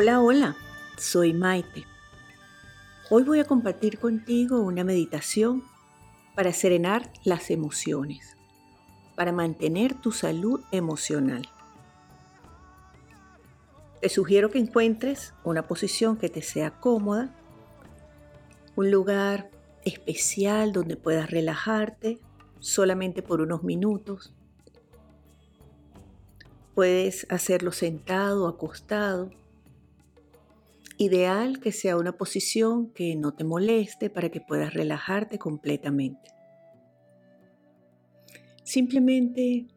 Hola, hola, soy Maite. Hoy voy a compartir contigo una meditación para serenar las emociones, para mantener tu salud emocional. Te sugiero que encuentres una posición que te sea cómoda, un lugar especial donde puedas relajarte solamente por unos minutos. Puedes hacerlo sentado acostado Ideal que sea una posición que no te moleste para que puedas relajarte completamente. Simplemente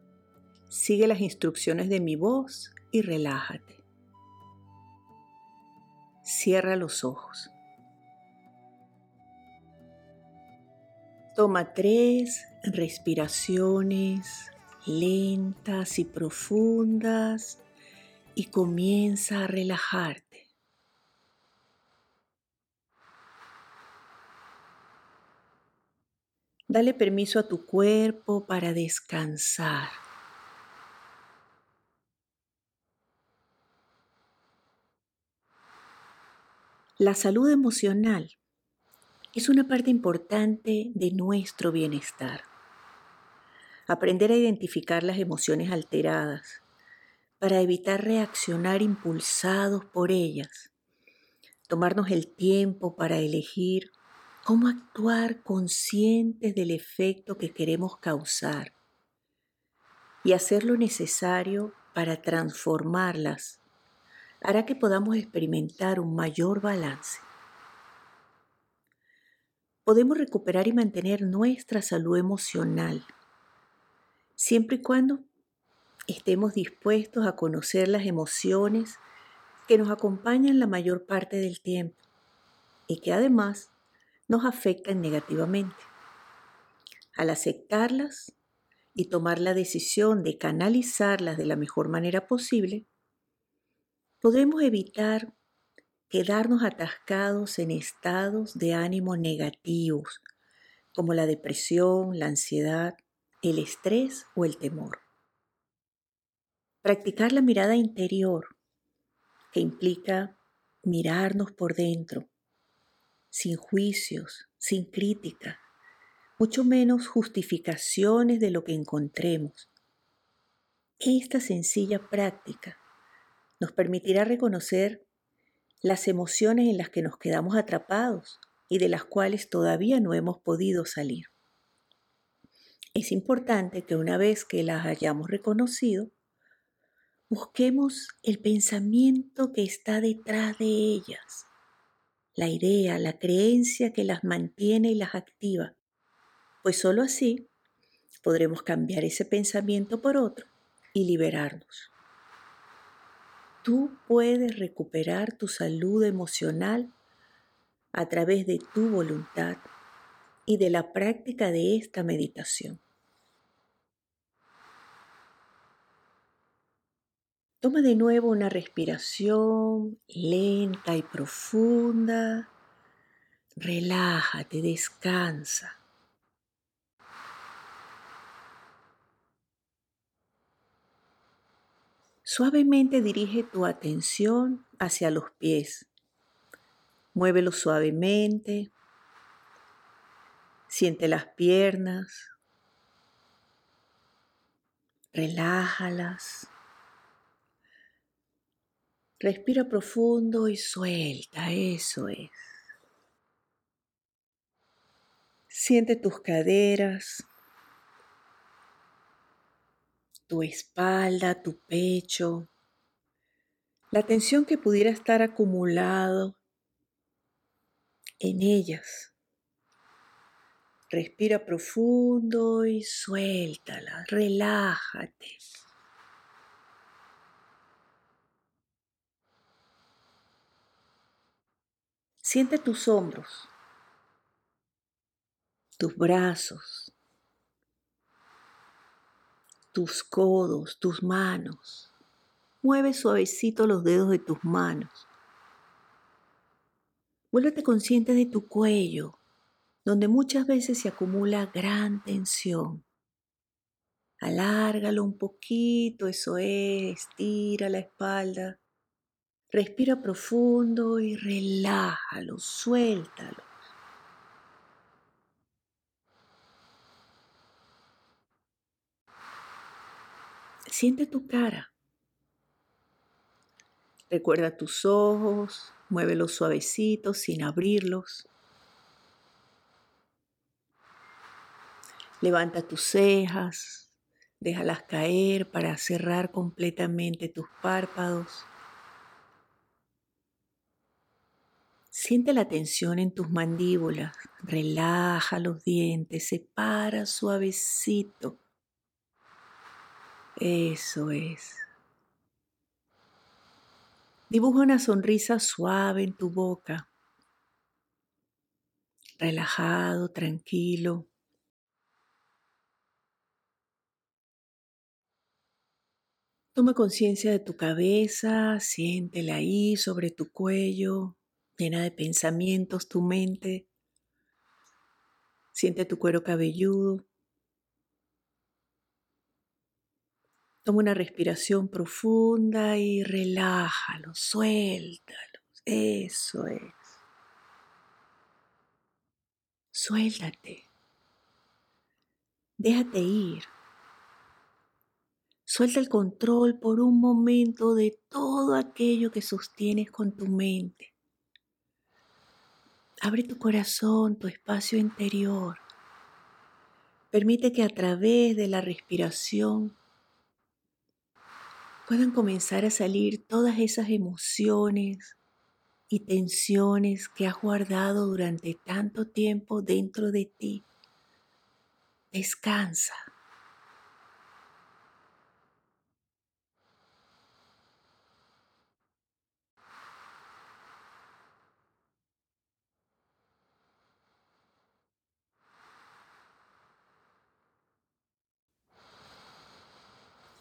sigue las instrucciones de mi voz y relájate. Cierra los ojos. Toma tres respiraciones lentas y profundas y comienza a relajarte. Dale permiso a tu cuerpo para descansar. La salud emocional es una parte importante de nuestro bienestar. Aprender a identificar las emociones alteradas para evitar reaccionar impulsados por ellas. Tomarnos el tiempo para elegir cómo actuar conscientes del efecto que queremos causar y hacer lo necesario para transformarlas hará que podamos experimentar un mayor balance. Podemos recuperar y mantener nuestra salud emocional siempre y cuando estemos dispuestos a conocer las emociones que nos acompañan la mayor parte del tiempo y que además nos afectan negativamente. Al aceptarlas y tomar la decisión de canalizarlas de la mejor manera posible, podemos evitar quedarnos atascados en estados de ánimo negativos, como la depresión, la ansiedad, el estrés o el temor. Practicar la mirada interior, que implica mirarnos por dentro, sin juicios, sin crítica, mucho menos justificaciones de lo que encontremos. Esta sencilla práctica nos permitirá reconocer las emociones en las que nos quedamos atrapados y de las cuales todavía no hemos podido salir. Es importante que una vez que las hayamos reconocido, busquemos el pensamiento que está detrás de ellas la idea, la creencia que las mantiene y las activa, pues sólo así podremos cambiar ese pensamiento por otro y liberarnos. Tú puedes recuperar tu salud emocional a través de tu voluntad y de la práctica de esta meditación. Toma de nuevo una respiración lenta y profunda. Relájate, descansa. Suavemente dirige tu atención hacia los pies. Muévelos suavemente. Siente las piernas. Relájalas. Respira profundo y suelta, eso es. Siente tus caderas, tu espalda, tu pecho, la tensión que pudiera estar acumulado en ellas. Respira profundo y suéltala, relájate. Siente tus hombros, tus brazos, tus codos, tus manos. Mueve suavecito los dedos de tus manos. Vuélvete consciente de tu cuello, donde muchas veces se acumula gran tensión. Alárgalo un poquito, eso es, estira la espalda. Respira profundo y relájalo, suéltalo. Siente tu cara. Recuerda tus ojos, muévelos suavecitos sin abrirlos. Levanta tus cejas, déjalas caer para cerrar completamente tus párpados. Siente la tensión en tus mandíbulas, relaja los dientes, separa suavecito. Eso es. Dibuja una sonrisa suave en tu boca. Relajado, tranquilo. Toma conciencia de tu cabeza, siéntela ahí sobre tu cuello, llena de pensamientos tu mente. Siente tu cuero cabelludo. Toma una respiración profunda y relájalo, suéltalo. Eso es. Suéltate. Déjate ir. Suelta el control por un momento de todo aquello que sostienes con tu mente. Abre tu corazón, tu espacio interior. Permite que a través de la respiración puedan comenzar a salir todas esas emociones y tensiones que has guardado durante tanto tiempo dentro de ti. Descansa.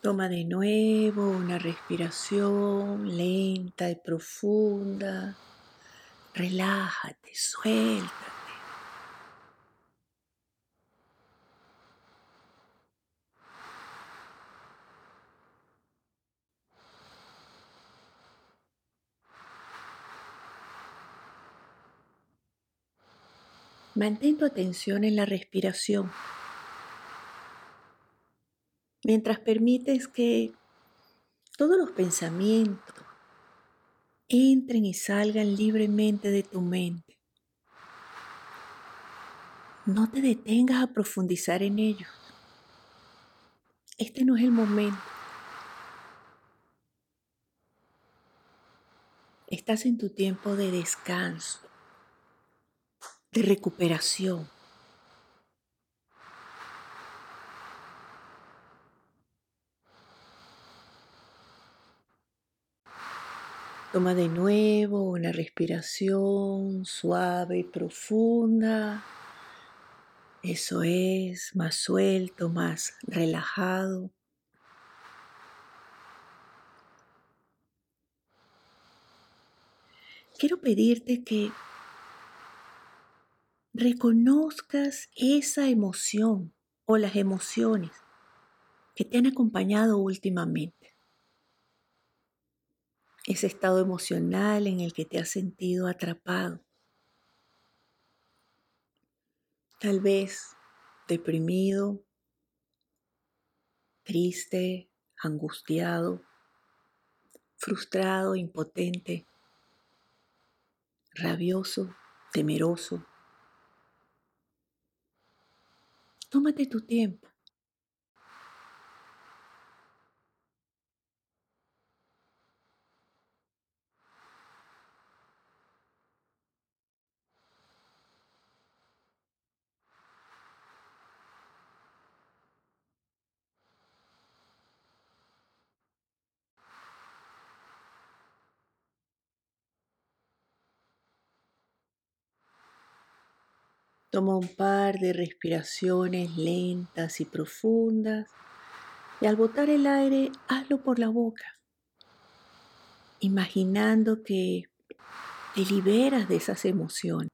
Toma de nuevo una respiración lenta y profunda. Relájate, suéltate. Mantén tu atención en la respiración mientras permites que todos los pensamientos entren y salgan libremente de tu mente. No te detengas a profundizar en ellos. Este no es el momento. Estás en tu tiempo de descanso, de recuperación. Toma de nuevo una respiración suave y profunda. Eso es, más suelto, más relajado. Quiero pedirte que reconozcas esa emoción o las emociones que te han acompañado últimamente ese estado emocional en el que te has sentido atrapado. Tal vez deprimido, triste, angustiado, frustrado, impotente, rabioso, temeroso. Tómate tu tiempo. Toma un par de respiraciones lentas y profundas y al botar el aire hazlo por la boca, imaginando que te liberas de esas emociones,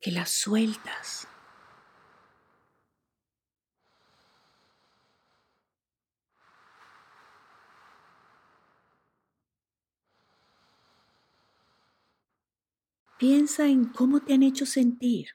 que las sueltas. Piensa en cómo te han hecho sentir.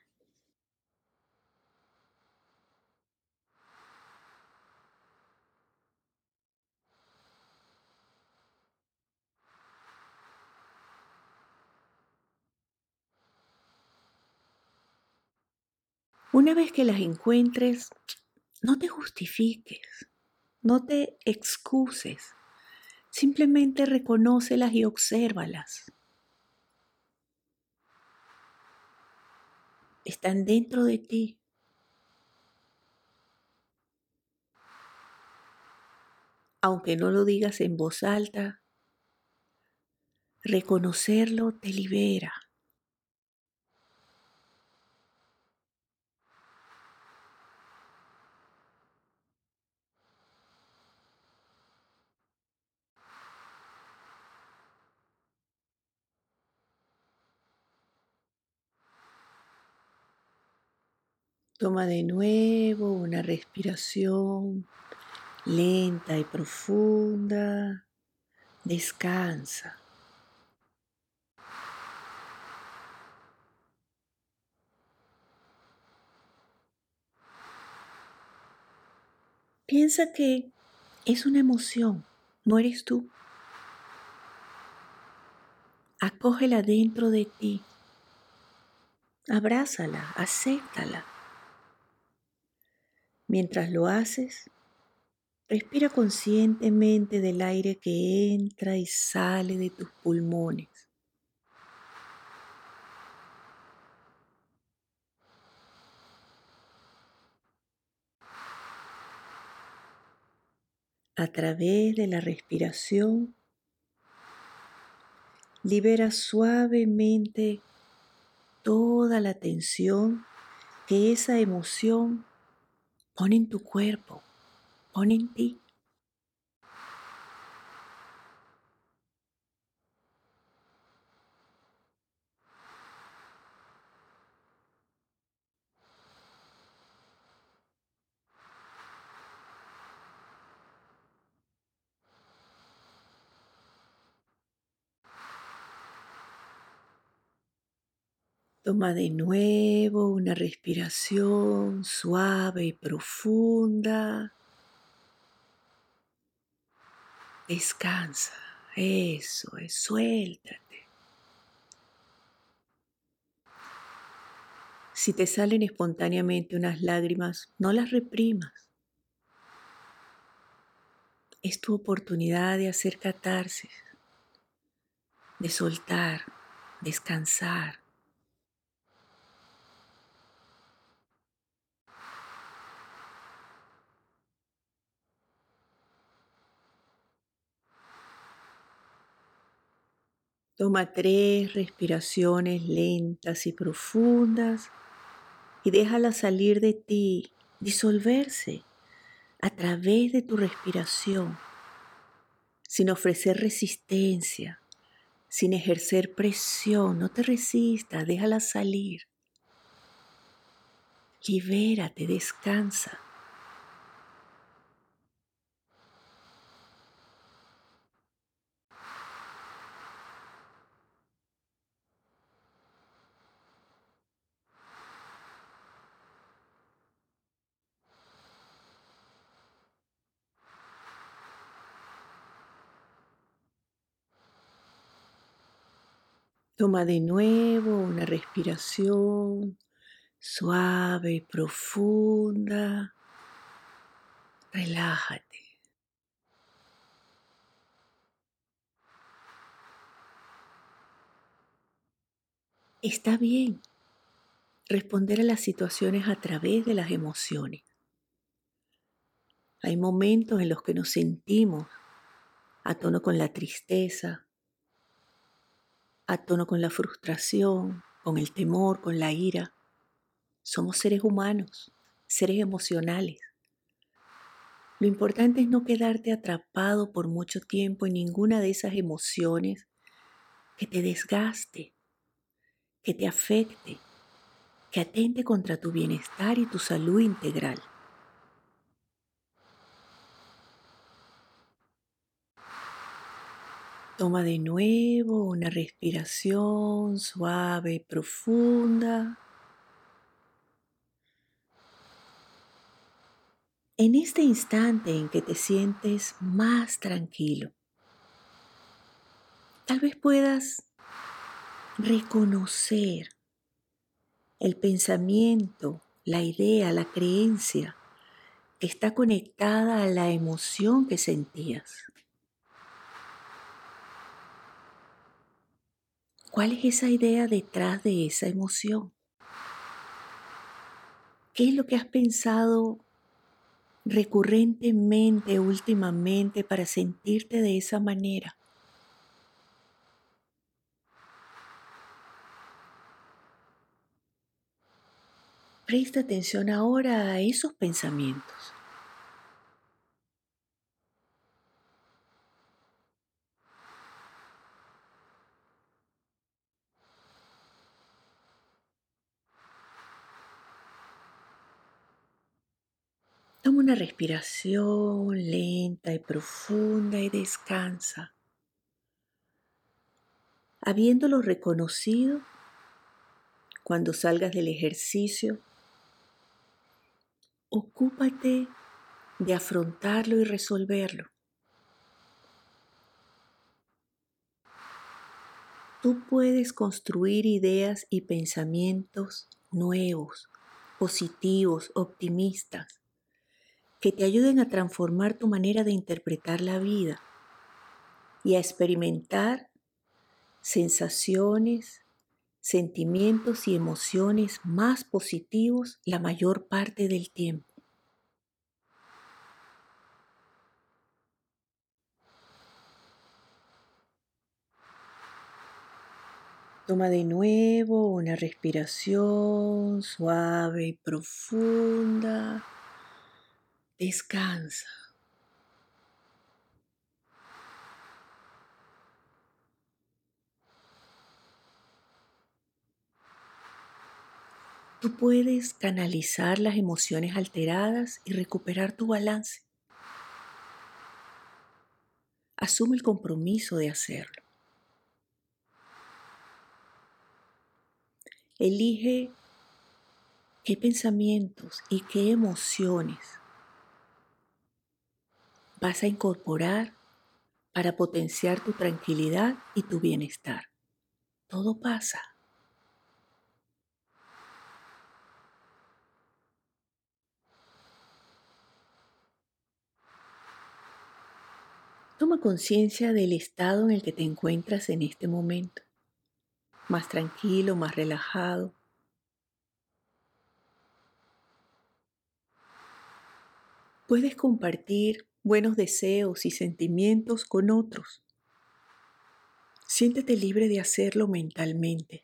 Una vez que las encuentres, no te justifiques, no te excuses, simplemente reconócelas y obsérvalas. Están dentro de ti. Aunque no lo digas en voz alta, reconocerlo te libera. Toma de nuevo una respiración lenta y profunda. Descansa. Piensa que es una emoción, no eres tú. Acógela dentro de ti. Abrázala, acéptala. Mientras lo haces, respira conscientemente del aire que entra y sale de tus pulmones. A través de la respiración, libera suavemente toda la tensión que esa emoción Pon en tu cuerpo, pon en ti. Toma de nuevo una respiración suave y profunda. Descansa. Eso es, suéltate. Si te salen espontáneamente unas lágrimas, no las reprimas. Es tu oportunidad de hacer catarsis, de soltar, descansar. Toma tres respiraciones lentas y profundas y déjala salir de ti, disolverse a través de tu respiración, sin ofrecer resistencia, sin ejercer presión. No te resistas, déjala salir. Libérate, descansa. Toma de nuevo una respiración suave y profunda. Relájate. Está bien responder a las situaciones a través de las emociones. Hay momentos en los que nos sentimos a tono con la tristeza, a tono con la frustración, con el temor, con la ira. Somos seres humanos, seres emocionales. Lo importante es no quedarte atrapado por mucho tiempo en ninguna de esas emociones que te desgaste, que te afecte, que atente contra tu bienestar y tu salud integral. Toma de nuevo una respiración suave y profunda. En este instante en que te sientes más tranquilo, tal vez puedas reconocer el pensamiento, la idea, la creencia que está conectada a la emoción que sentías. ¿Cuál es esa idea detrás de esa emoción? ¿Qué es lo que has pensado recurrentemente últimamente para sentirte de esa manera? Presta atención ahora a esos pensamientos. Toma una respiración lenta y profunda y descansa. Habiéndolo reconocido, cuando salgas del ejercicio, ocúpate de afrontarlo y resolverlo. Tú puedes construir ideas y pensamientos nuevos, positivos, optimistas, que te ayuden a transformar tu manera de interpretar la vida y a experimentar sensaciones, sentimientos y emociones más positivos la mayor parte del tiempo. Toma de nuevo una respiración suave y profunda. Descansa. Tú puedes canalizar las emociones alteradas y recuperar tu balance. Asume el compromiso de hacerlo. Elige qué pensamientos y qué emociones vas a incorporar para potenciar tu tranquilidad y tu bienestar. Todo pasa. Toma conciencia del estado en el que te encuentras en este momento. Más tranquilo, más relajado. Puedes compartir buenos deseos y sentimientos con otros. Siéntete libre de hacerlo mentalmente.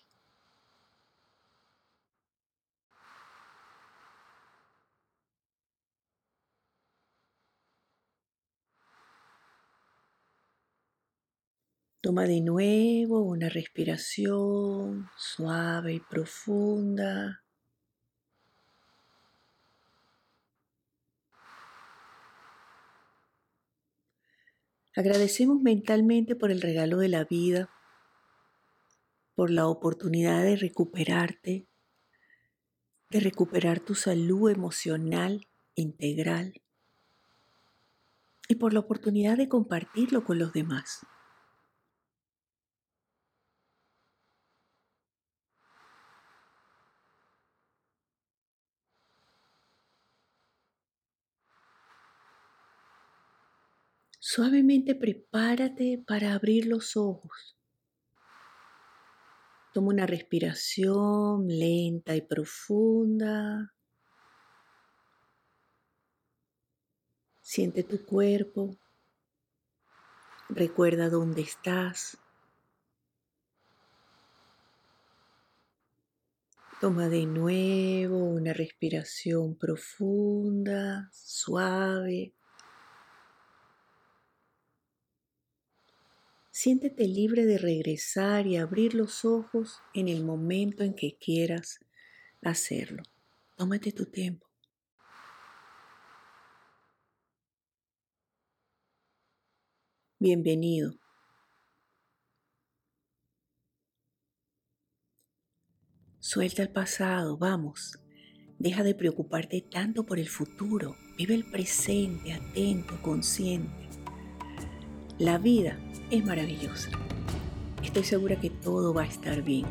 Toma de nuevo una respiración suave y profunda. Agradecemos mentalmente por el regalo de la vida, por la oportunidad de recuperarte, de recuperar tu salud emocional integral y por la oportunidad de compartirlo con los demás. Suavemente prepárate para abrir los ojos. Toma una respiración lenta y profunda. Siente tu cuerpo. Recuerda dónde estás. Toma de nuevo una respiración profunda, suave. Siéntete libre de regresar y abrir los ojos en el momento en que quieras hacerlo. Tómate tu tiempo. Bienvenido. Suelta el pasado, vamos. Deja de preocuparte tanto por el futuro. Vive el presente, atento, consciente. La vida es maravillosa. Estoy segura que todo va a estar bien.